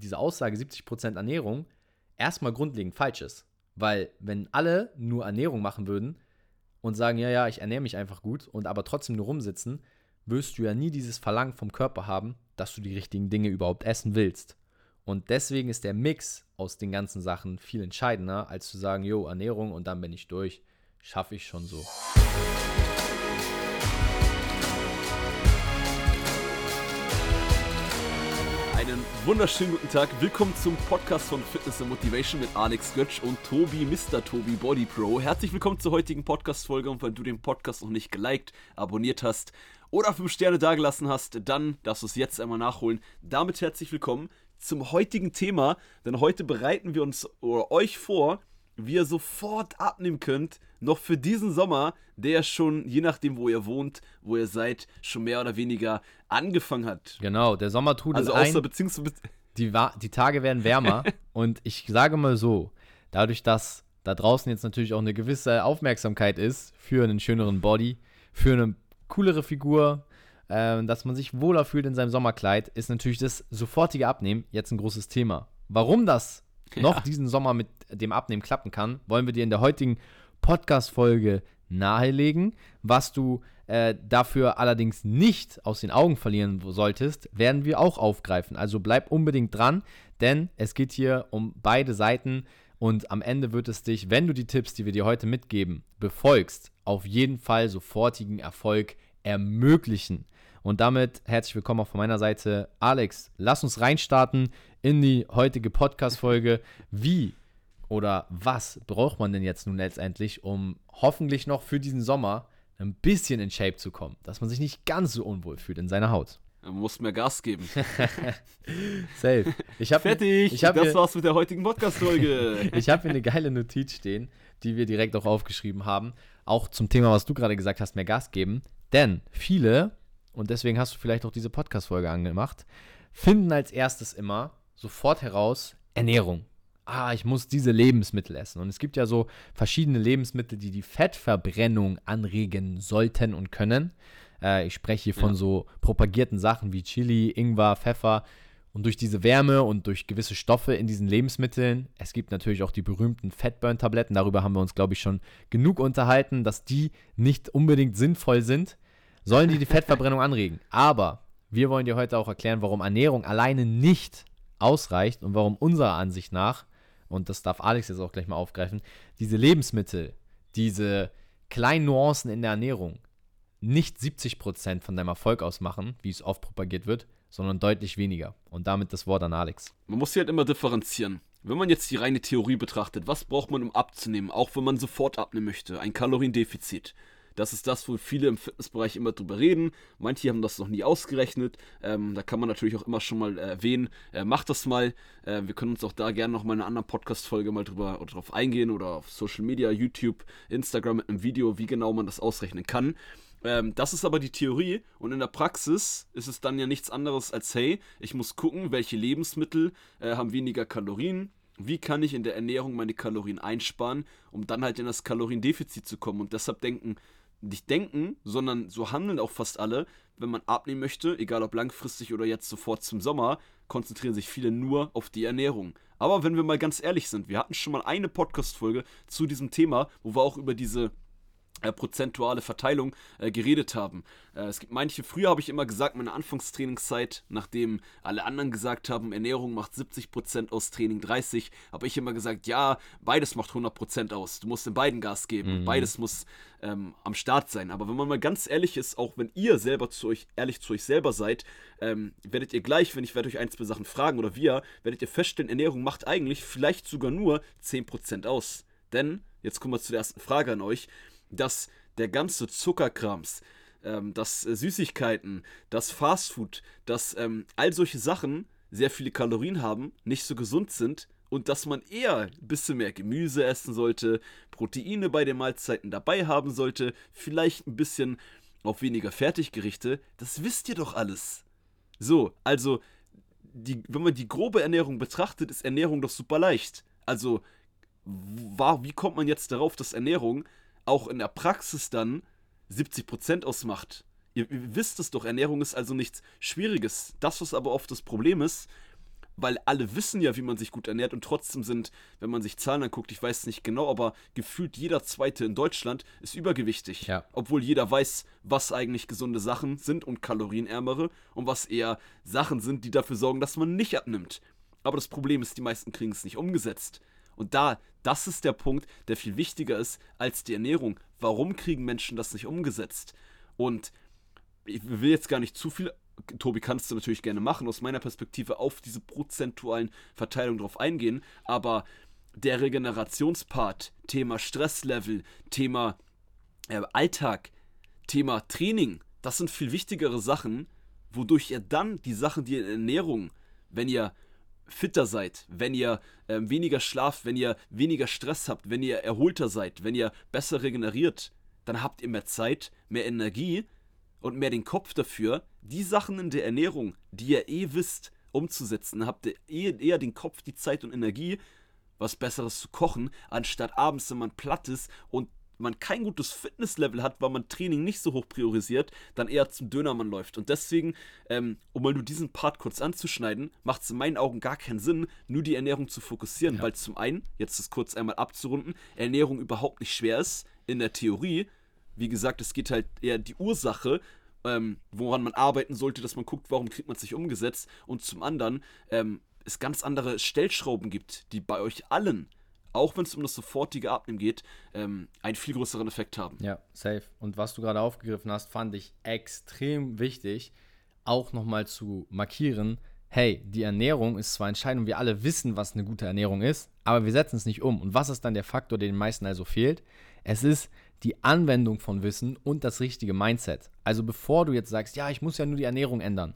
diese Aussage 70% Ernährung erstmal grundlegend falsch ist. Weil wenn alle nur Ernährung machen würden und sagen, ja, ja, ich ernähre mich einfach gut und aber trotzdem nur rumsitzen, wirst du ja nie dieses Verlangen vom Körper haben, dass du die richtigen Dinge überhaupt essen willst. Und deswegen ist der Mix aus den ganzen Sachen viel entscheidender, als zu sagen, jo, Ernährung und dann bin ich durch. Schaffe ich schon so. Wunderschönen guten Tag. Willkommen zum Podcast von Fitness and Motivation mit Alex Götsch und Tobi, Mr. Tobi Body Pro. Herzlich willkommen zur heutigen Podcast-Folge und wenn du den Podcast noch nicht geliked, abonniert hast oder 5 Sterne dagelassen hast, dann darfst du es jetzt einmal nachholen. Damit herzlich willkommen zum heutigen Thema, denn heute bereiten wir uns oder euch vor, wie ihr sofort abnehmen könnt, noch für diesen Sommer, der schon, je nachdem, wo ihr wohnt, wo ihr seid, schon mehr oder weniger angefangen hat. Genau, der Sommer tut Also es außer ein. beziehungsweise. Die, die Tage werden wärmer und ich sage mal so, dadurch, dass da draußen jetzt natürlich auch eine gewisse Aufmerksamkeit ist für einen schöneren Body, für eine coolere Figur, äh, dass man sich wohler fühlt in seinem Sommerkleid, ist natürlich das sofortige Abnehmen jetzt ein großes Thema. Warum das noch Ja. diesen Sommer mit dem Abnehmen klappen kann, wollen wir dir in der heutigen Podcast-Folge nahelegen. Was du äh, dafür allerdings nicht aus den Augen verlieren solltest, werden wir auch aufgreifen. Also bleib unbedingt dran, denn es geht hier um beide Seiten und am Ende wird es dich, wenn du die Tipps, die wir dir heute mitgeben, befolgst, auf jeden Fall sofortigen Erfolg ermöglichen. Und damit herzlich willkommen auch von meiner Seite. Alex, lass uns reinstarten in die heutige Podcast-Folge. Wie oder was braucht man denn jetzt nun letztendlich, um hoffentlich noch für diesen Sommer ein bisschen in Shape zu kommen, dass man sich nicht ganz so unwohl fühlt in seiner Haut? Man muss mehr Gas geben. Safe. Ich hab, Fertig. Ich habe das hier, war's mit der heutigen Podcast-Folge. ich hab hier eine geile Notiz stehen, die wir direkt auch aufgeschrieben haben. Auch zum Thema, was du gerade gesagt hast, mehr Gas geben. Denn viele, und deswegen hast du vielleicht auch diese Podcast-Folge angemacht, finden als erstes immer sofort heraus Ernährung. Ah, ich muss diese Lebensmittel essen. Und es gibt ja so verschiedene Lebensmittel, die die Fettverbrennung anregen sollten und können. Äh, ich spreche hier von Ja. so propagierten Sachen wie Chili, Ingwer, Pfeffer. Und durch diese Wärme und durch gewisse Stoffe in diesen Lebensmitteln, es gibt natürlich auch die berühmten Fettburn-Tabletten, darüber haben wir uns, glaube ich, schon genug unterhalten, dass die nicht unbedingt sinnvoll sind, sollen die die Fettverbrennung anregen. Aber wir wollen dir heute auch erklären, warum Ernährung alleine nicht ausreicht und warum unserer Ansicht nach, und das darf Alex jetzt auch gleich mal aufgreifen, diese Lebensmittel, diese kleinen Nuancen in der Ernährung nicht 70% von deinem Erfolg ausmachen, wie es oft propagiert wird, sondern deutlich weniger. Und damit das Wort an Alex. Man muss hier halt immer differenzieren. Wenn man jetzt die reine Theorie betrachtet, was braucht man, um abzunehmen, auch wenn man sofort abnehmen möchte? Ein Kaloriendefizit. Das ist das, wo viele im Fitnessbereich immer drüber reden. Manche haben das noch nie ausgerechnet. Ähm, da kann man natürlich auch immer schon mal äh, erwähnen, äh, macht das mal. Äh, wir können uns auch da gerne noch mal in einer anderen Podcast-Folge mal drüber oder drauf eingehen oder auf Social Media, YouTube, Instagram mit einem Video, wie genau man das ausrechnen kann. Ähm, das ist aber die Theorie und in der Praxis ist es dann ja nichts anderes als, hey, ich muss gucken, welche Lebensmittel äh, haben weniger Kalorien, wie kann ich in der Ernährung meine Kalorien einsparen, um dann halt in das Kaloriendefizit zu kommen. Und deshalb denken, nicht denken, sondern so handeln auch fast alle, wenn man abnehmen möchte, egal ob langfristig oder jetzt sofort zum Sommer, konzentrieren sich viele nur auf die Ernährung. Aber wenn wir mal ganz ehrlich sind, wir hatten schon mal eine Podcast-Folge zu diesem Thema, wo wir auch über diese äh, prozentuale Verteilung äh, geredet haben. Äh, es gibt manche, früher habe ich immer gesagt, meine Anfangstrainingszeit, nachdem alle anderen gesagt haben, Ernährung macht 70% aus, Training 30, habe ich immer gesagt, ja, beides macht 100% aus. Du musst in beiden Gas geben. Mhm. Beides muss ähm, am Start sein. Aber wenn man mal ganz ehrlich ist, auch wenn ihr selber zu euch, ehrlich zu euch selber seid, ähm, werdet ihr gleich, wenn ich werde euch ein, zwei Sachen fragen oder wir, werdet ihr feststellen, Ernährung macht eigentlich vielleicht sogar nur 10% aus. Denn, jetzt kommen wir zu der ersten Frage an euch, dass der ganze Zuckerkrams, ähm, dass äh, Süßigkeiten, das Fastfood, dass ähm, all solche Sachen sehr viele Kalorien haben, nicht so gesund sind und dass man eher ein bisschen mehr Gemüse essen sollte, Proteine bei den Mahlzeiten dabei haben sollte, vielleicht ein bisschen auf weniger Fertiggerichte, das wisst ihr doch alles. So, also, die, wenn man die grobe Ernährung betrachtet, ist Ernährung doch super leicht. Also, war, wie kommt man jetzt darauf, dass Ernährung auch in der Praxis dann 70% ausmacht? Ihr, ihr wisst es doch, Ernährung ist also nichts Schwieriges. Das, was aber oft das Problem ist, weil alle wissen ja, wie man sich gut ernährt und trotzdem sind, wenn man sich Zahlen anguckt, ich weiß nicht genau, aber gefühlt jeder Zweite in Deutschland ist übergewichtig. Ja. Obwohl jeder weiß, was eigentlich gesunde Sachen sind und kalorienärmere und was eher Sachen sind, die dafür sorgen, dass man nicht abnimmt. Aber das Problem ist, die meisten kriegen es nicht umgesetzt. Und da, das ist der Punkt, der viel wichtiger ist als die Ernährung. Warum kriegen Menschen das nicht umgesetzt? Und ich will jetzt gar nicht zu viel, Tobi, kannst du natürlich gerne machen, aus meiner Perspektive auf diese prozentualen Verteilungen drauf eingehen, aber der Regenerationspart, Thema Stresslevel, Thema äh, Alltag, Thema Training, das sind viel wichtigere Sachen, wodurch ihr dann die Sachen, die in Ernährung, wenn ihr fitter seid, wenn ihr äh, weniger schlaft, wenn ihr weniger Stress habt, wenn ihr erholter seid, wenn ihr besser regeneriert, dann habt ihr mehr Zeit, mehr Energie und mehr den Kopf dafür, die Sachen in der Ernährung, die ihr eh wisst, umzusetzen. Habt ihr eh, eher den Kopf, die Zeit und Energie, was Besseres zu kochen, anstatt abends, wenn man platt ist und man kein gutes Fitnesslevel hat, weil man Training nicht so hoch priorisiert, dann eher zum Dönermann läuft. Und deswegen, ähm, um mal nur diesen Part kurz anzuschneiden, macht es in meinen Augen gar keinen Sinn, nur die Ernährung zu fokussieren, ja. weil zum einen, jetzt das kurz einmal abzurunden, Ernährung überhaupt nicht schwer ist in der Theorie. Wie gesagt, es geht halt eher die Ursache, ähm, woran man arbeiten sollte, dass man guckt, warum kriegt man es nicht umgesetzt. Und zum anderen, ähm, es ganz andere Stellschrauben gibt, die bei euch allen auch wenn es um das sofortige Abnehmen geht, ähm, einen viel größeren Effekt haben. Ja, safe. Und was du gerade aufgegriffen hast, fand ich extrem wichtig, auch nochmal zu markieren. Hey, die Ernährung ist zwar entscheidend und wir alle wissen, was eine gute Ernährung ist, aber wir setzen es nicht um. Und was ist dann der Faktor, der den meisten also fehlt? Es ist die Anwendung von Wissen und das richtige Mindset. Also bevor du jetzt sagst, ja, ich muss ja nur die Ernährung ändern,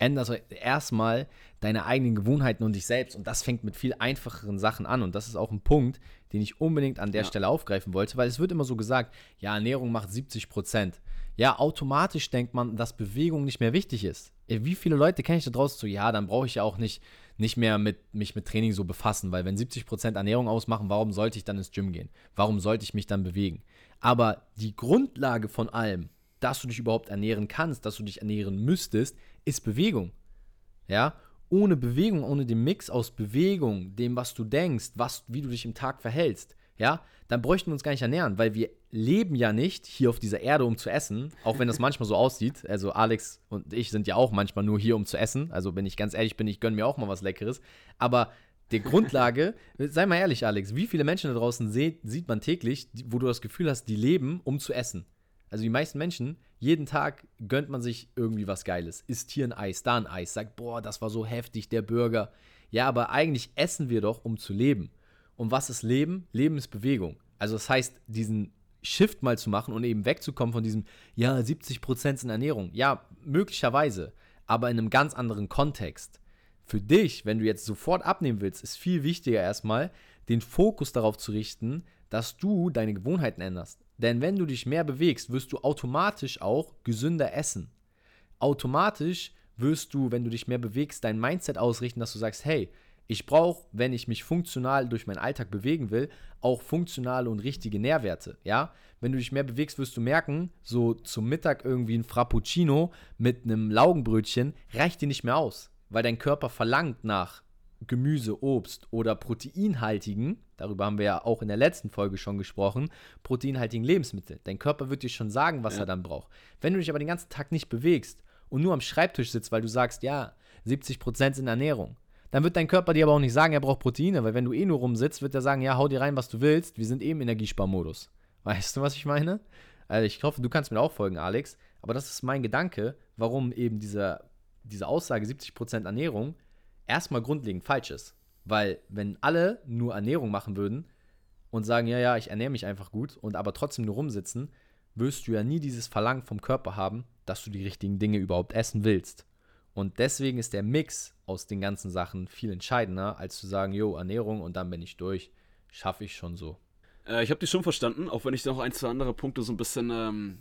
änderst erstmal deine eigenen Gewohnheiten und dich selbst. Und das fängt mit viel einfacheren Sachen an. Und das ist auch ein Punkt, den ich unbedingt an der ja. Stelle aufgreifen wollte, weil es wird immer so gesagt, ja, Ernährung macht 70 Prozent. Ja, automatisch denkt man, dass Bewegung nicht mehr wichtig ist. Wie viele Leute kenne ich da draußen so, ja, dann brauche ich ja auch nicht, nicht mehr mit, mich mit Training so befassen, weil wenn 70 Prozent Ernährung ausmachen, warum sollte ich dann ins Gym gehen? Warum sollte ich mich dann bewegen? Aber die Grundlage von allem, dass du dich überhaupt ernähren kannst, dass du dich ernähren müsstest, ist Bewegung. Ja, ohne Bewegung, ohne den Mix aus Bewegung, dem, was du denkst, was, wie du dich im Tag verhältst, ja, dann bräuchten wir uns gar nicht ernähren, weil wir leben ja nicht hier auf dieser Erde, um zu essen, auch wenn das manchmal so aussieht. Also Alex und ich sind ja auch manchmal nur hier, um zu essen. Also wenn ich ganz ehrlich bin, ich gönne mir auch mal was Leckeres. Aber die Grundlage, sei mal ehrlich, Alex, wie viele Menschen da draußen sieht, sieht man täglich, wo du das Gefühl hast, die leben, um zu essen? Also die meisten Menschen, jeden Tag gönnt man sich irgendwie was Geiles. Isst hier ein Eis, da ein Eis, sagt, boah, das war so heftig, der Burger. Ja, aber eigentlich essen wir doch, um zu leben. Und was ist Leben? Leben ist Bewegung. Also das heißt, diesen Shift mal zu machen und eben wegzukommen von diesem, ja, 70% sind Ernährung. Ja, möglicherweise, aber in einem ganz anderen Kontext. Für dich, wenn du jetzt sofort abnehmen willst, ist viel wichtiger erstmal, den Fokus darauf zu richten, dass du deine Gewohnheiten änderst. Denn wenn du dich mehr bewegst, wirst du automatisch auch gesünder essen. Automatisch wirst du, wenn du dich mehr bewegst, dein Mindset ausrichten, dass du sagst, hey, ich brauche, wenn ich mich funktional durch meinen Alltag bewegen will, auch funktionale und richtige Nährwerte. Ja, wenn du dich mehr bewegst, wirst du merken, so zum Mittag irgendwie ein Frappuccino mit einem Laugenbrötchen reicht dir nicht mehr aus, weil dein Körper verlangt nach Gemüse, Obst oder proteinhaltigen, darüber haben wir ja auch in der letzten Folge schon gesprochen, proteinhaltigen Lebensmittel. Dein Körper wird dir schon sagen, was ja. er dann braucht. Wenn du dich aber den ganzen Tag nicht bewegst und nur am Schreibtisch sitzt, weil du sagst, ja, 70% sind Ernährung, dann wird dein Körper dir aber auch nicht sagen, er braucht Proteine, weil wenn du eh nur rumsitzt, wird er sagen, ja, hau dir rein, was du willst, wir sind eh im Energiesparmodus. Weißt du, was ich meine? Also ich hoffe, du kannst mir auch folgen, Alex, aber das ist mein Gedanke, warum eben diese, diese Aussage 70% Ernährung erstmal grundlegend falsch ist. Weil, wenn alle nur Ernährung machen würden und sagen, ja, ja, ich ernähre mich einfach gut und aber trotzdem nur rumsitzen, wirst du ja nie dieses Verlangen vom Körper haben, dass du die richtigen Dinge überhaupt essen willst. Und deswegen ist der Mix aus den ganzen Sachen viel entscheidender, als zu sagen, jo, Ernährung und dann bin ich durch. Schaffe ich schon so. Äh, ich habe dich schon verstanden, auch wenn ich noch ein, zwei andere Punkte so ein bisschen, ähm,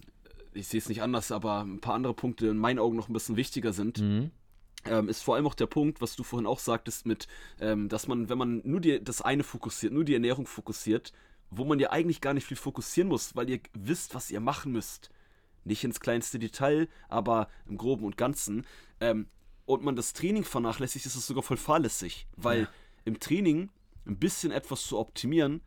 ich sehe es nicht anders, aber ein paar andere Punkte in meinen Augen noch ein bisschen wichtiger sind. Mhm ähm, ist vor allem auch der Punkt, was du vorhin auch sagtest, mit, ähm, dass man, wenn man nur die, das eine fokussiert, nur die Ernährung fokussiert, wo man ja eigentlich gar nicht viel fokussieren muss, weil ihr wisst, was ihr machen müsst. Nicht ins kleinste Detail, aber im Groben und Ganzen. Ähm, und man das Training vernachlässigt, ist es sogar voll fahrlässig. Weil ja. im Training ein bisschen etwas zu optimieren,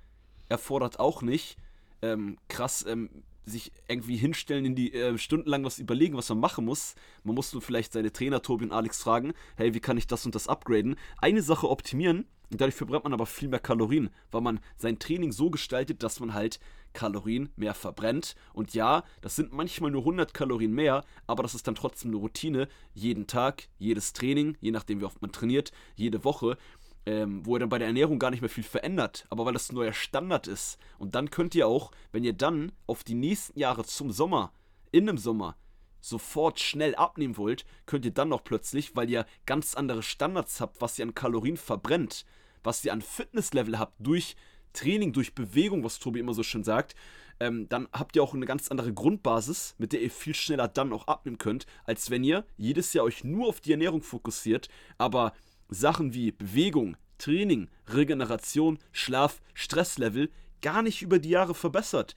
erfordert auch nicht ähm, krass ähm, sich irgendwie hinstellen, in die äh, stundenlang was überlegen, was man machen muss. Man muss nur vielleicht seine Trainer Tobi und Alex fragen, hey, wie kann ich das und das upgraden? Eine Sache optimieren und dadurch verbrennt man aber viel mehr Kalorien, weil man sein Training so gestaltet, dass man halt Kalorien mehr verbrennt. Und ja, das sind manchmal nur 100 Kalorien mehr, aber das ist dann trotzdem eine Routine. Jeden Tag, jedes Training, je nachdem wie oft man trainiert, jede Woche ähm, wo ihr dann bei der Ernährung gar nicht mehr viel verändert, aber weil das ein neuer Standard ist. Und dann könnt ihr auch, wenn ihr dann auf die nächsten Jahre zum Sommer, in einem Sommer, sofort schnell abnehmen wollt, könnt ihr dann noch plötzlich, weil ihr ganz andere Standards habt, was ihr an Kalorien verbrennt, was ihr an Fitnesslevel habt durch Training, durch Bewegung, was Tobi immer so schön sagt, ähm, dann habt ihr auch eine ganz andere Grundbasis, mit der ihr viel schneller dann auch abnehmen könnt, als wenn ihr jedes Jahr euch nur auf die Ernährung fokussiert, aber Sachen wie Bewegung, Training, Regeneration, Schlaf, Stresslevel gar nicht über die Jahre verbessert.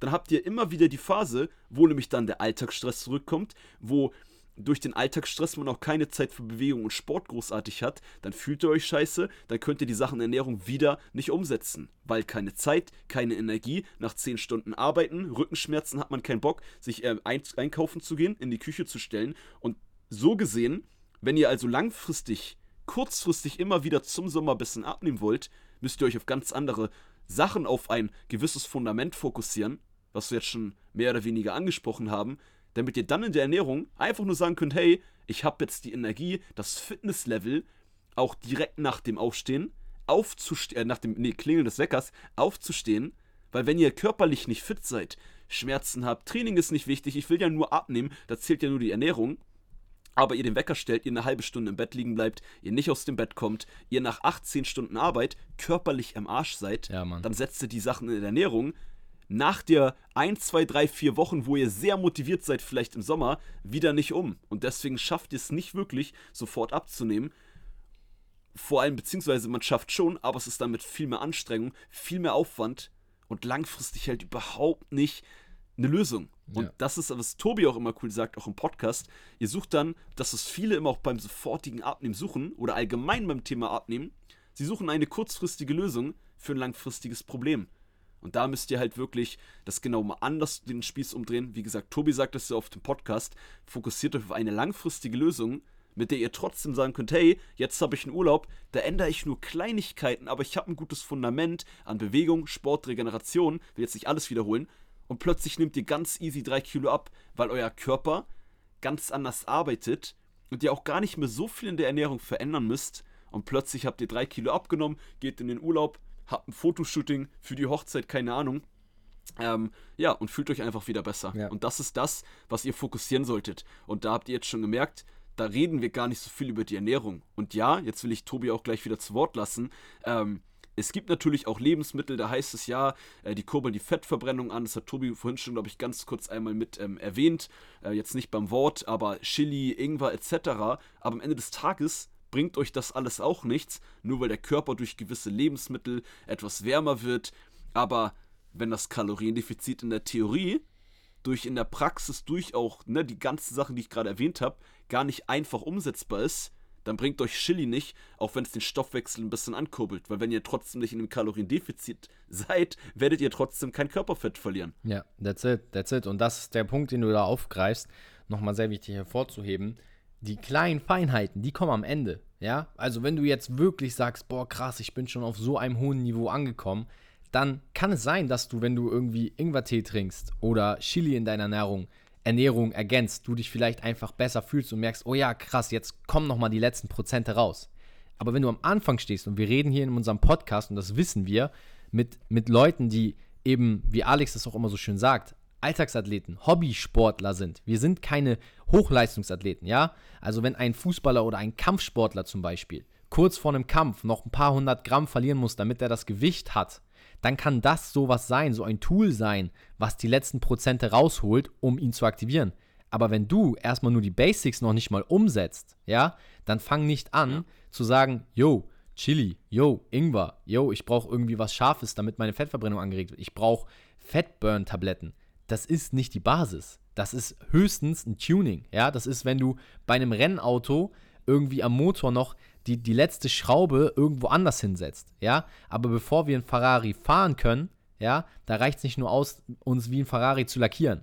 Dann habt ihr immer wieder die Phase, wo nämlich dann der Alltagsstress zurückkommt, wo durch den Alltagsstress man auch keine Zeit für Bewegung und Sport großartig hat, dann fühlt ihr euch scheiße, dann könnt ihr die Sachen Ernährung wieder nicht umsetzen. Weil keine Zeit, keine Energie, nach 10 Stunden arbeiten, Rückenschmerzen hat man keinen Bock, sich äh, einkaufen zu gehen, in die Küche zu stellen. Und so gesehen, wenn ihr also langfristig kurzfristig immer wieder zum Sommer ein bisschen abnehmen wollt, müsst ihr euch auf ganz andere Sachen, auf ein gewisses Fundament fokussieren, was wir jetzt schon mehr oder weniger angesprochen haben, damit ihr dann in der Ernährung einfach nur sagen könnt, hey, ich habe jetzt die Energie, das Fitnesslevel auch direkt nach dem Aufstehen aufzustehen, äh, nach dem nee, Klingeln des Weckers aufzustehen, weil wenn ihr körperlich nicht fit seid, Schmerzen habt, Training ist nicht wichtig, ich will ja nur abnehmen, da zählt ja nur die Ernährung, aber ihr den Wecker stellt, ihr eine halbe Stunde im Bett liegen bleibt, ihr nicht aus dem Bett kommt, ihr nach 18 Stunden Arbeit körperlich am Arsch seid, ja, dann setzt ihr die Sachen in der Ernährung. Nach der 1, 2, 3, 4 Wochen, wo ihr sehr motiviert seid, vielleicht im Sommer, wieder nicht um. Und deswegen schafft ihr es nicht wirklich, sofort abzunehmen. Vor allem, beziehungsweise man schafft schon, aber es ist dann mit viel mehr Anstrengung, viel mehr Aufwand und langfristig halt überhaupt nicht eine Lösung. Und ja. das ist, was Tobi auch immer cool sagt, auch im Podcast. Ihr sucht dann, dass es viele immer auch beim sofortigen Abnehmen suchen oder allgemein beim Thema Abnehmen. Sie suchen eine kurzfristige Lösung für ein langfristiges Problem. Und da müsst ihr halt wirklich das genau mal anders den Spieß umdrehen. Wie gesagt, Tobi sagt das ja auf dem Podcast. Fokussiert euch auf eine langfristige Lösung, mit der ihr trotzdem sagen könnt, hey, jetzt habe ich einen Urlaub, da ändere ich nur Kleinigkeiten, aber ich habe ein gutes Fundament an Bewegung, Sport, Regeneration, will jetzt nicht alles wiederholen, und plötzlich nehmt ihr ganz easy drei Kilo ab, weil euer Körper ganz anders arbeitet und ihr auch gar nicht mehr so viel in der Ernährung verändern müsst. Und plötzlich habt ihr drei Kilo abgenommen, geht in den Urlaub, habt ein Fotoshooting für die Hochzeit, keine Ahnung. Ähm, ja, und fühlt euch einfach wieder besser. Ja. Und das ist das, was ihr fokussieren solltet. Und da habt ihr jetzt schon gemerkt, da reden wir gar nicht so viel über die Ernährung. Und ja, jetzt will ich Tobi auch gleich wieder zu Wort lassen. Ähm, es gibt natürlich auch Lebensmittel, da heißt es ja, äh, die kurbeln die Fettverbrennung an. Das hat Tobi vorhin schon, glaube ich, ganz kurz einmal mit ähm, erwähnt. Äh, jetzt nicht beim Wort, aber Chili, Ingwer etc. Aber am Ende des Tages bringt euch das alles auch nichts, nur weil der Körper durch gewisse Lebensmittel etwas wärmer wird. Aber wenn das Kaloriendefizit in der Theorie durch in der Praxis durch auch ne, die ganzen Sachen, die ich gerade erwähnt habe, gar nicht einfach umsetzbar ist, dann bringt euch Chili nicht, auch wenn es den Stoffwechsel ein bisschen ankurbelt. Weil wenn ihr trotzdem nicht in einem Kaloriendefizit seid, werdet ihr trotzdem kein Körperfett verlieren. Ja, that's it, that's it. Und das ist der Punkt, den du da aufgreifst, nochmal sehr wichtig hervorzuheben. Die kleinen Feinheiten, die kommen am Ende. Ja, also wenn du jetzt wirklich sagst, boah, krass, ich bin schon auf so einem hohen Niveau angekommen, dann kann es sein, dass du, wenn du irgendwie Ingwertee trinkst oder Chili in deiner Ernährung Ernährung ergänzt, du dich vielleicht einfach besser fühlst und merkst, oh ja, krass, jetzt kommen nochmal die letzten Prozente raus. Aber wenn du am Anfang stehst und wir reden hier in unserem Podcast, und das wissen wir, mit, mit Leuten, die eben, wie Alex das auch immer so schön sagt, Alltagsathleten, Hobbysportler sind. Wir sind keine Hochleistungsathleten, ja? Also wenn ein Fußballer oder ein Kampfsportler zum Beispiel kurz vor einem Kampf noch ein paar hundert Gramm verlieren muss, damit er das Gewicht hat, dann kann das sowas sein, so ein Tool sein, was die letzten Prozente rausholt, um ihn zu aktivieren. Aber wenn du erstmal nur die Basics noch nicht mal umsetzt, ja, dann fang nicht an ja. zu sagen, yo, Chili, yo, Ingwer, yo, ich brauche irgendwie was Scharfes, damit meine Fettverbrennung angeregt wird. Ich brauche Fettburn-Tabletten. Das ist nicht die Basis. Das ist höchstens ein Tuning, ja. Das ist, wenn du bei einem Rennauto irgendwie am Motor noch die, die letzte Schraube irgendwo anders hinsetzt, ja. Aber bevor wir einen Ferrari fahren können, ja, da reicht es nicht nur aus, uns wie ein Ferrari zu lackieren.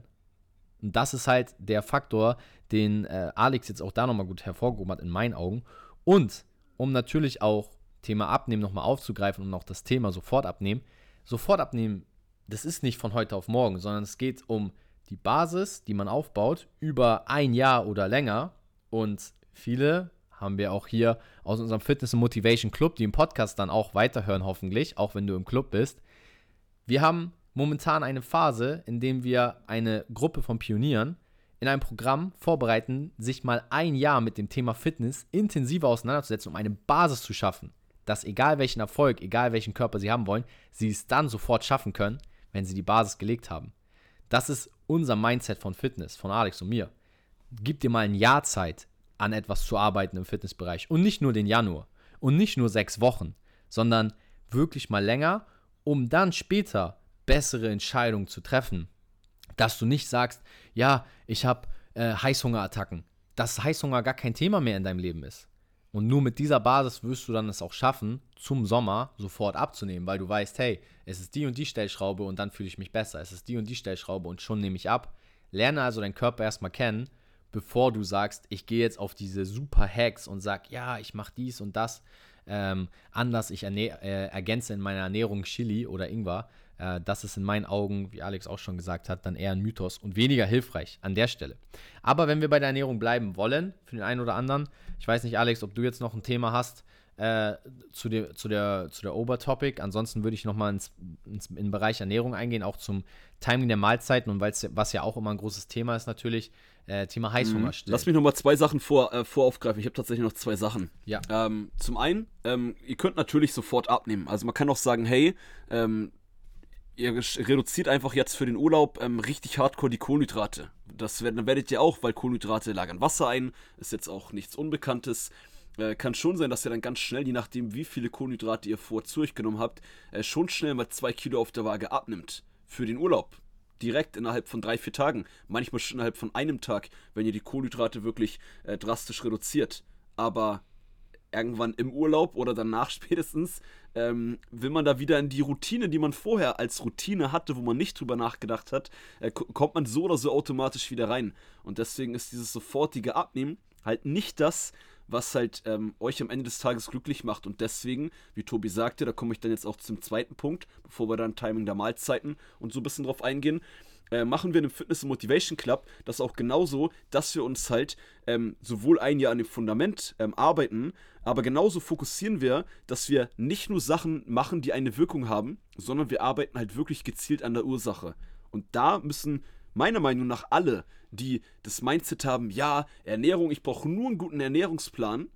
Und das ist halt der Faktor, den äh, Alex jetzt auch da nochmal gut hervorgehoben hat in meinen Augen. Und um natürlich auch Thema Abnehmen nochmal aufzugreifen und auch das Thema sofort abnehmen, sofort abnehmen, das ist nicht von heute auf morgen, sondern es geht um die Basis, die man aufbaut, über ein Jahr oder länger. Und viele haben wir auch hier aus unserem Fitness und Motivation Club, die im Podcast dann auch weiterhören, hoffentlich, auch wenn du im Club bist. Wir haben momentan eine Phase, in der wir eine Gruppe von Pionieren in einem Programm vorbereiten, sich mal ein Jahr mit dem Thema Fitness intensiver auseinanderzusetzen, um eine Basis zu schaffen, dass egal welchen Erfolg, egal welchen Körper sie haben wollen, sie es dann sofort schaffen können, wenn sie die Basis gelegt haben. Das ist unser Mindset von Fitness, von Alex und mir. Gib dir mal ein Jahr Zeit, an etwas zu arbeiten im Fitnessbereich. Und nicht nur den Januar. Und nicht nur sechs Wochen, sondern wirklich mal länger, um dann später bessere Entscheidungen zu treffen. Dass du nicht sagst, ja, ich habe äh, Heißhungerattacken. Dass Heißhunger gar kein Thema mehr in deinem Leben ist. Und nur mit dieser Basis wirst du dann es auch schaffen, zum Sommer sofort abzunehmen, weil du weißt, hey, es ist die und die Stellschraube und dann fühle ich mich besser. Es ist die und die Stellschraube und schon nehme ich ab. Lerne also deinen Körper erstmal kennen, bevor du sagst, ich gehe jetzt auf diese super Hacks und sag, ja, ich mache dies und das ähm, anders. Ich äh, ergänze in meiner Ernährung Chili oder Ingwer. Äh, das ist in meinen Augen, wie Alex auch schon gesagt hat, dann eher ein Mythos und weniger hilfreich an der Stelle. Aber wenn wir bei der Ernährung bleiben wollen, für den einen oder anderen, ich weiß nicht, Alex, ob du jetzt noch ein Thema hast äh, zu, der, zu, der, zu der Obertopic. Ansonsten würde ich nochmal ins, ins, in den Bereich Ernährung eingehen, auch zum Timing der Mahlzeiten und was ja auch immer ein großes Thema ist natürlich, äh, Thema Heißhunger mhm. stillen. Lass mich nochmal zwei Sachen vor, äh, voraufgreifen. Ich habe tatsächlich noch zwei Sachen. Ja. Ähm, zum einen, ähm, ihr könnt natürlich sofort abnehmen. Also man kann auch sagen, hey, ähm, ihr reduziert einfach jetzt für den Urlaub ähm, richtig hardcore die Kohlenhydrate. Das dann werdet ihr auch, weil Kohlenhydrate lagern Wasser ein, ist jetzt auch nichts Unbekanntes. Äh, kann schon sein, dass ihr dann ganz schnell, je nachdem wie viele Kohlenhydrate ihr vor zu euch genommen habt, äh, schon schnell mal zwei Kilo auf der Waage abnimmt. Für den Urlaub. Direkt innerhalb von drei, vier Tagen. Manchmal schon innerhalb von einem Tag, wenn ihr die Kohlenhydrate wirklich äh, drastisch reduziert. Aber irgendwann im Urlaub oder danach spätestens, ähm, will man da wieder in die Routine, die man vorher als Routine hatte, wo man nicht drüber nachgedacht hat, äh, kommt man so oder so automatisch wieder rein. Und deswegen ist dieses sofortige Abnehmen halt nicht das, was halt ähm, euch am Ende des Tages glücklich macht. Und deswegen, wie Tobi sagte, da komme ich dann jetzt auch zum zweiten Punkt, bevor wir dann Timing der Mahlzeiten und so ein bisschen drauf eingehen äh, machen wir dem Fitness Motivation Club das auch genauso, dass wir uns halt ähm, sowohl ein Jahr an dem Fundament ähm, arbeiten, aber genauso fokussieren wir, dass wir nicht nur Sachen machen, die eine Wirkung haben, sondern wir arbeiten halt wirklich gezielt an der Ursache. Und da müssen meiner Meinung nach alle, die das Mindset haben, ja, Ernährung, ich brauche nur einen guten Ernährungsplan,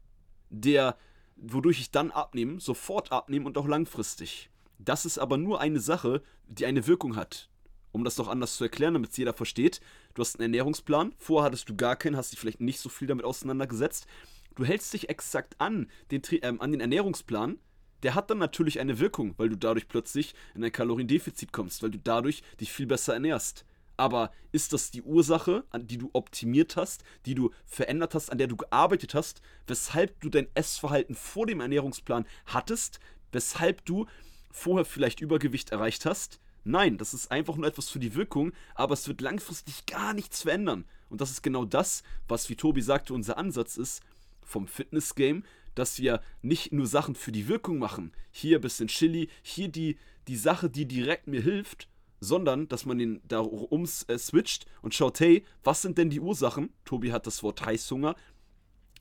der, wodurch ich dann abnehme, sofort abnehmen und auch langfristig. Das ist aber nur eine Sache, die eine Wirkung hat um das doch anders zu erklären, damit es jeder versteht. Du hast einen Ernährungsplan, vorher hattest du gar keinen, hast dich vielleicht nicht so viel damit auseinandergesetzt. Du hältst dich exakt an den, ähm, an den Ernährungsplan. Der hat dann natürlich eine Wirkung, weil du dadurch plötzlich in ein Kaloriendefizit kommst, weil du dadurch dich viel besser ernährst. Aber ist das die Ursache, an die du optimiert hast, die du verändert hast, an der du gearbeitet hast, weshalb du dein Essverhalten vor dem Ernährungsplan hattest, weshalb du vorher vielleicht Übergewicht erreicht hast? Nein, das ist einfach nur etwas für die Wirkung, aber es wird langfristig gar nichts verändern. Und das ist genau das, was, wie Tobi sagte, unser Ansatz ist vom Fitness-Game, dass wir nicht nur Sachen für die Wirkung machen, hier ein bisschen Chili, hier die, die Sache, die direkt mir hilft, sondern dass man den da um äh, switcht und schaut, hey, was sind denn die Ursachen? Tobi hat das Wort Heißhunger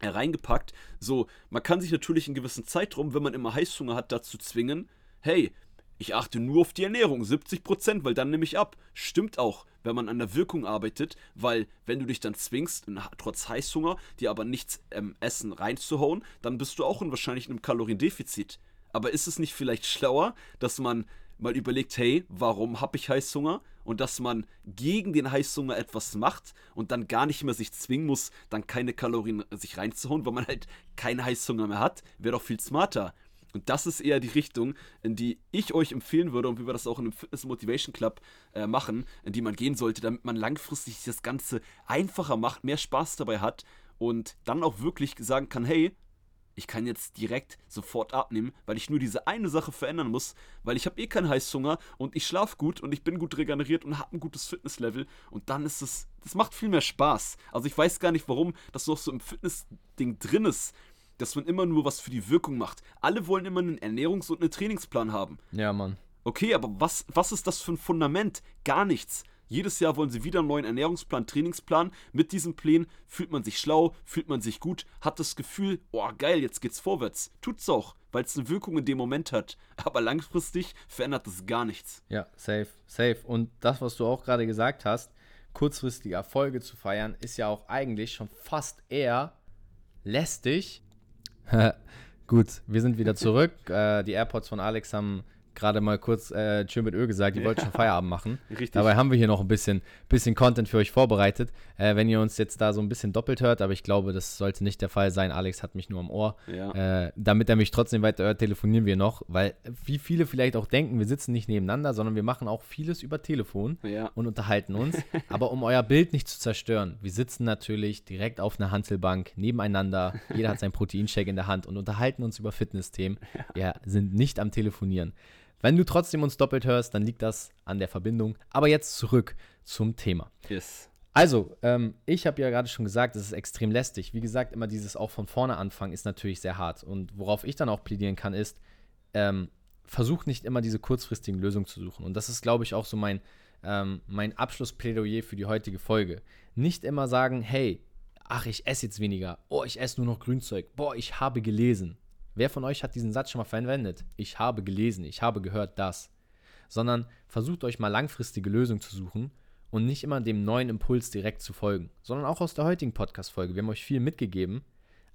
reingepackt. So, man kann sich natürlich in gewissen Zeitraum, wenn man immer Heißhunger hat, dazu zwingen, hey, ich achte nur auf die Ernährung, 70%, weil dann nehme ich ab. Stimmt auch, wenn man an der Wirkung arbeitet, weil wenn du dich dann zwingst, trotz Heißhunger, dir aber nichts ähm, Essen reinzuhauen, dann bist du auch in wahrscheinlich einem Kaloriendefizit. Aber ist es nicht vielleicht schlauer, dass man mal überlegt, hey, warum habe ich Heißhunger? Und dass man gegen den Heißhunger etwas macht und dann gar nicht mehr sich zwingen muss, dann keine Kalorien sich reinzuhauen, weil man halt keinen Heißhunger mehr hat, wäre doch viel smarter. Und das ist eher die Richtung, in die ich euch empfehlen würde und wie wir das auch in einem Fitness Motivation Club äh, machen, in die man gehen sollte, damit man langfristig das Ganze einfacher macht, mehr Spaß dabei hat und dann auch wirklich sagen kann, hey, ich kann jetzt direkt sofort abnehmen, weil ich nur diese eine Sache verändern muss, weil ich habe eh keinen Heißhunger und ich schlafe gut und ich bin gut regeneriert und habe ein gutes Fitnesslevel und dann ist es, das macht viel mehr Spaß. Also ich weiß gar nicht, warum das noch so im Fitness-Ding drin ist, dass man immer nur was für die Wirkung macht. Alle wollen immer einen Ernährungs- und einen Trainingsplan haben. Ja, Mann. Okay, aber was, was ist das für ein Fundament? Gar nichts. Jedes Jahr wollen sie wieder einen neuen Ernährungsplan, Trainingsplan. Mit diesen Plänen fühlt man sich schlau, fühlt man sich gut, hat das Gefühl, oh geil, jetzt geht's vorwärts. Tut's auch, weil es eine Wirkung in dem Moment hat. Aber langfristig verändert das gar nichts. Ja, safe, safe. Und das, was du auch gerade gesagt hast, kurzfristige Erfolge zu feiern, ist ja auch eigentlich schon fast eher lästig. Gut, wir sind wieder zurück. äh, die AirPods von Alex haben gerade mal kurz äh, Tschö mit Ö gesagt, die wollten schon Feierabend machen. Richtig. Dabei haben wir hier noch ein bisschen, bisschen Content für euch vorbereitet. Äh, wenn ihr uns jetzt da so ein bisschen doppelt hört, aber ich glaube, das sollte nicht der Fall sein. Alex hat mich nur am Ohr. Ja. Äh, damit er mich trotzdem weiter hört, telefonieren wir noch, weil wie viele vielleicht auch denken, wir sitzen nicht nebeneinander, sondern wir machen auch vieles über Telefon Ja. und unterhalten uns. aber um euer Bild nicht zu zerstören, wir sitzen natürlich direkt auf einer Hantelbank nebeneinander. Jeder hat seinen Proteinshake in der Hand und unterhalten uns über Fitnessthemen. Wir sind nicht am Telefonieren. Wenn du trotzdem uns doppelt hörst, dann liegt das an der Verbindung. Aber jetzt zurück zum Thema. Yes. Also, ähm, ich habe ja gerade schon gesagt, es ist extrem lästig. Wie gesagt, immer dieses auch von vorne anfangen ist natürlich sehr hart. Und worauf ich dann auch plädieren kann, ist, ähm, versucht nicht immer diese kurzfristigen Lösungen zu suchen. Und das ist, glaube ich, auch so mein, ähm, mein Abschlussplädoyer für die heutige Folge. Nicht immer sagen, hey, ach, ich esse jetzt weniger. Oh, ich esse nur noch Grünzeug. Boah, ich habe gelesen. Wer von euch hat diesen Satz schon mal verwendet? Ich habe gelesen, ich habe gehört das. Sondern versucht euch mal langfristige Lösungen zu suchen und nicht immer dem neuen Impuls direkt zu folgen, sondern auch aus der heutigen Podcast-Folge. Wir haben euch viel mitgegeben,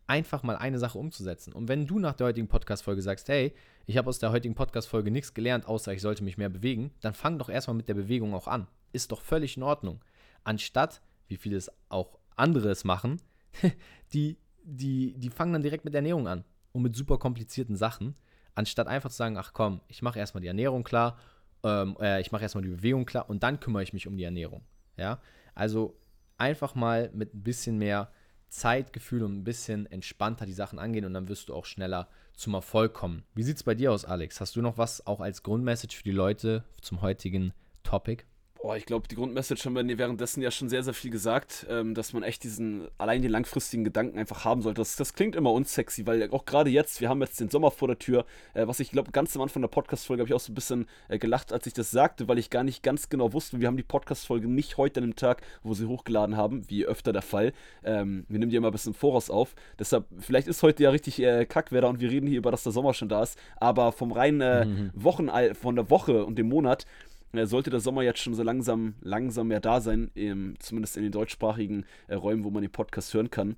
einfach mal eine Sache umzusetzen. Und wenn du nach der heutigen Podcast-Folge sagst, hey, ich habe aus der heutigen Podcast-Folge nichts gelernt, außer ich sollte mich mehr bewegen, dann fang doch erstmal mit der Bewegung auch an. Ist doch völlig in Ordnung. Anstatt, wie viele es auch andere es machen, die, die, die fangen dann direkt mit der Ernährung an und mit super komplizierten Sachen, anstatt einfach zu sagen, ach komm, ich mache erstmal die Ernährung klar, ähm, äh, ich mache erstmal die Bewegung klar und dann kümmere ich mich um die Ernährung. Ja, also einfach mal mit ein bisschen mehr Zeitgefühl und ein bisschen entspannter die Sachen angehen und dann wirst du auch schneller zum Erfolg kommen. Wie sieht es bei dir aus, Alex? Hast du noch was auch als Grundmessage für die Leute zum heutigen Topic? Boah, ich glaube, die Grundmessage haben wir währenddessen ja schon sehr, sehr viel gesagt, ähm, dass man echt diesen, allein den langfristigen Gedanken einfach haben sollte. Das, das klingt immer unsexy, weil auch gerade jetzt, wir haben jetzt den Sommer vor der Tür, äh, was ich glaube, ganz am Anfang der Podcast-Folge habe ich auch so ein bisschen äh, gelacht, als ich das sagte, weil ich gar nicht ganz genau wusste, wir haben die Podcast-Folge nicht heute an dem Tag, wo sie hochgeladen haben, wie öfter der Fall. Ähm, wir nehmen die immer ein bisschen im Voraus auf. Deshalb, vielleicht ist heute ja richtig äh, Kackwetter und wir reden hier über, dass der Sommer schon da ist, aber vom reinen äh, Mhm. Wochen, von der Woche und dem Monat sollte der Sommer jetzt schon so langsam, langsam mehr da sein, im, zumindest in den deutschsprachigen äh, Räumen, wo man den Podcast hören kann.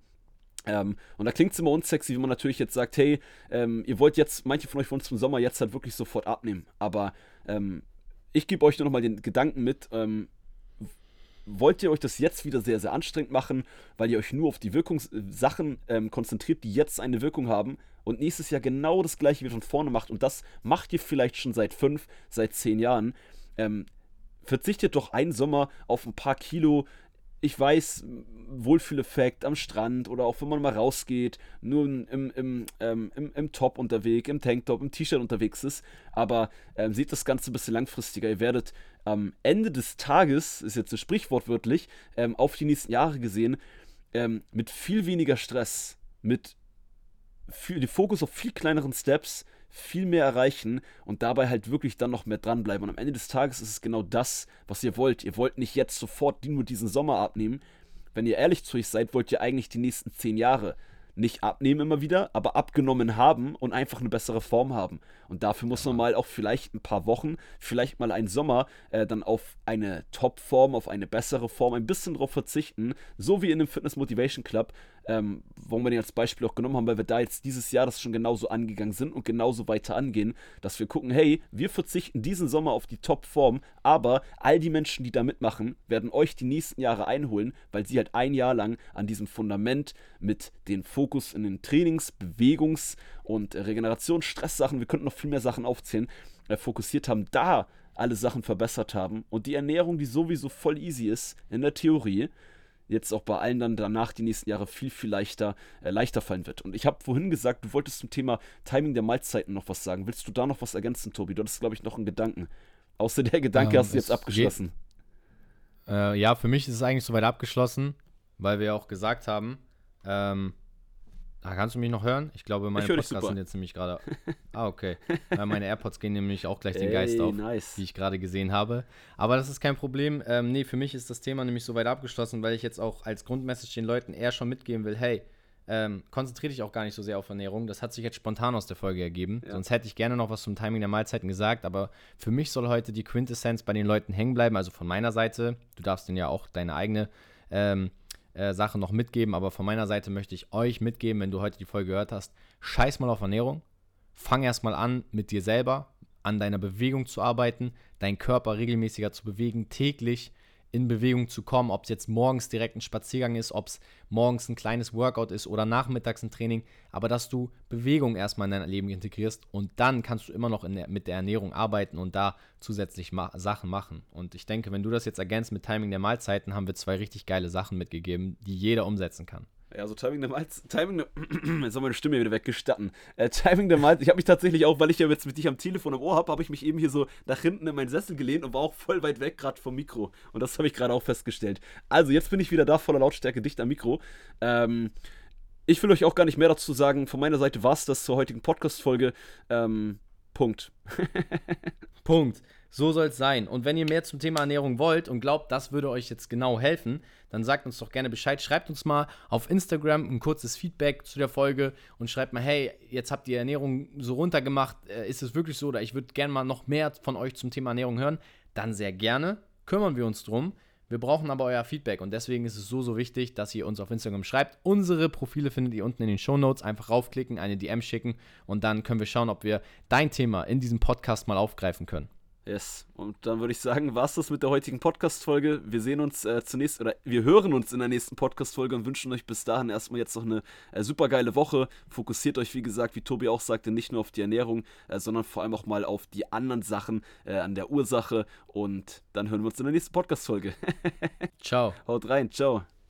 Ähm, und da klingt es immer unsexy, wenn man natürlich jetzt sagt, hey, ähm, ihr wollt jetzt, manche von euch wollen zum Sommer jetzt halt wirklich sofort abnehmen. Aber ähm, ich gebe euch nur noch mal den Gedanken mit, ähm, wollt ihr euch das jetzt wieder sehr, sehr anstrengend machen, weil ihr euch nur auf die Wirkungssachen ähm, konzentriert, die jetzt eine Wirkung haben und nächstes Jahr genau das gleiche wieder von vorne macht und das macht ihr vielleicht schon seit fünf, seit zehn Jahren, ähm, verzichtet doch einen Sommer auf ein paar Kilo. Ich weiß, Wohlfühleffekt am Strand oder auch wenn man mal rausgeht, nur im, im, ähm, im, im Top unterwegs, im Tanktop, im T-Shirt unterwegs ist. Aber ähm, seht das Ganze ein bisschen langfristiger. Ihr werdet am Ende des Tages, ist jetzt so sprichwortwörtlich, ähm, auf die nächsten Jahre gesehen, ähm, mit viel weniger Stress, mit viel, den Fokus auf viel kleineren Steps, viel mehr erreichen und dabei halt wirklich dann noch mehr dranbleiben. Und am Ende des Tages ist es genau das, was ihr wollt. Ihr wollt nicht jetzt sofort nur diesen Sommer abnehmen. Wenn ihr ehrlich zu euch seid, wollt ihr eigentlich die nächsten zehn Jahre nicht abnehmen immer wieder, aber abgenommen haben und einfach eine bessere Form haben. Und dafür muss man mal auch vielleicht ein paar Wochen, vielleicht mal einen Sommer, äh, dann auf eine Top-Form, auf eine bessere Form ein bisschen drauf verzichten, so wie in dem Fitness Motivation Club, ähm, wo wir den als Beispiel auch genommen haben, weil wir da jetzt dieses Jahr das schon genauso angegangen sind und genauso weiter angehen, dass wir gucken, hey, wir verzichten diesen Sommer auf die Top-Form, aber all die Menschen, die da mitmachen, werden euch die nächsten Jahre einholen, weil sie halt ein Jahr lang an diesem Fundament mit den Fokus in den Trainings-, Bewegungs- und Regenerations-, Stresssachen, wir könnten noch viel mehr Sachen aufzählen, äh, fokussiert haben, da alle Sachen verbessert haben und die Ernährung, die sowieso voll easy ist in der Theorie, jetzt auch bei allen dann danach die nächsten Jahre viel, viel leichter, äh, leichter fallen wird. Und ich habe vorhin gesagt, du wolltest zum Thema Timing der Mahlzeiten noch was sagen. Willst du da noch was ergänzen, Tobi? Du hattest, glaube ich, noch einen Gedanken. Außer der Gedanke ähm, hast du jetzt abgeschlossen. Äh, ja, für mich ist es eigentlich soweit abgeschlossen, weil wir auch gesagt haben, ähm, Ah, kannst du mich noch hören? Ich glaube, meine ich Podcasts sind jetzt nämlich gerade. Ah, okay. Weil meine AirPods gehen nämlich auch gleich den Geist auf, nice. wie ich gerade gesehen habe. Aber das ist kein Problem. Ähm, nee, für mich ist das Thema nämlich soweit abgeschlossen, weil ich jetzt auch als Grundmessage den Leuten eher schon mitgeben will: hey, ähm, konzentriere dich auch gar nicht so sehr auf Ernährung. Das hat sich jetzt spontan aus der Folge ergeben. Ja. Sonst hätte ich gerne noch was zum Timing der Mahlzeiten gesagt, aber für mich soll heute die Quintessenz bei den Leuten hängen bleiben. Also von meiner Seite. Du darfst denen ja auch deine eigene. Ähm, äh, Sachen noch mitgeben, aber von meiner Seite möchte ich euch mitgeben, wenn du heute die Folge gehört hast, scheiß mal auf Ernährung. Fang erstmal an, mit dir selber an deiner Bewegung zu arbeiten, deinen Körper regelmäßiger zu bewegen, täglich in Bewegung zu kommen, ob es jetzt morgens direkt ein Spaziergang ist, ob es morgens ein kleines Workout ist oder nachmittags ein Training, aber dass du Bewegung erstmal in dein Leben integrierst und dann kannst du immer noch der, mit der Ernährung arbeiten und da zusätzlich ma Sachen machen. Und ich denke, wenn du das jetzt ergänzt mit Timing der Mahlzeiten, haben wir zwei richtig geile Sachen mitgegeben, die jeder umsetzen kann. Ja, so Timing der Malz. Timing der. Jetzt soll meine Stimme wieder weggestatten. Äh, Timing der Malz. Ich habe mich tatsächlich auch, weil ich ja jetzt mit dich am Telefon im Ohr habe, habe ich mich eben hier so nach hinten in meinen Sessel gelehnt und war auch voll weit weg gerade vom Mikro. Und das habe ich gerade auch festgestellt. Also, jetzt bin ich wieder da, voller Lautstärke, dicht am Mikro. Ähm. Ich will euch auch gar nicht mehr dazu sagen. Von meiner Seite war es das zur heutigen Podcast-Folge. Ähm, Punkt. Punkt. So soll es sein. Und wenn ihr mehr zum Thema Ernährung wollt und glaubt, das würde euch jetzt genau helfen, dann sagt uns doch gerne Bescheid. Schreibt uns mal auf Instagram ein kurzes Feedback zu der Folge und schreibt mal, hey, jetzt habt ihr Ernährung so runtergemacht. Äh, ist es wirklich so? Oder ich würde gerne mal noch mehr von euch zum Thema Ernährung hören. Dann sehr gerne. Kümmern wir uns drum. Wir brauchen aber euer Feedback und deswegen ist es so, so wichtig, dass ihr uns auf Instagram schreibt. Unsere Profile findet ihr unten in den Show Notes. Einfach raufklicken, eine DM schicken und dann können wir schauen, ob wir dein Thema in diesem Podcast mal aufgreifen können. Yes. Und dann würde ich sagen, war es das mit der heutigen Podcast-Folge. Wir sehen uns äh, zunächst, oder wir hören uns in der nächsten Podcast-Folge und wünschen euch bis dahin erstmal jetzt noch eine äh, super geile Woche. Fokussiert euch, wie gesagt, wie Tobi auch sagte, nicht nur auf die Ernährung, äh, sondern vor allem auch mal auf die anderen Sachen äh, an der Ursache. Und dann hören wir uns in der nächsten Podcast-Folge. ciao. Haut rein, ciao.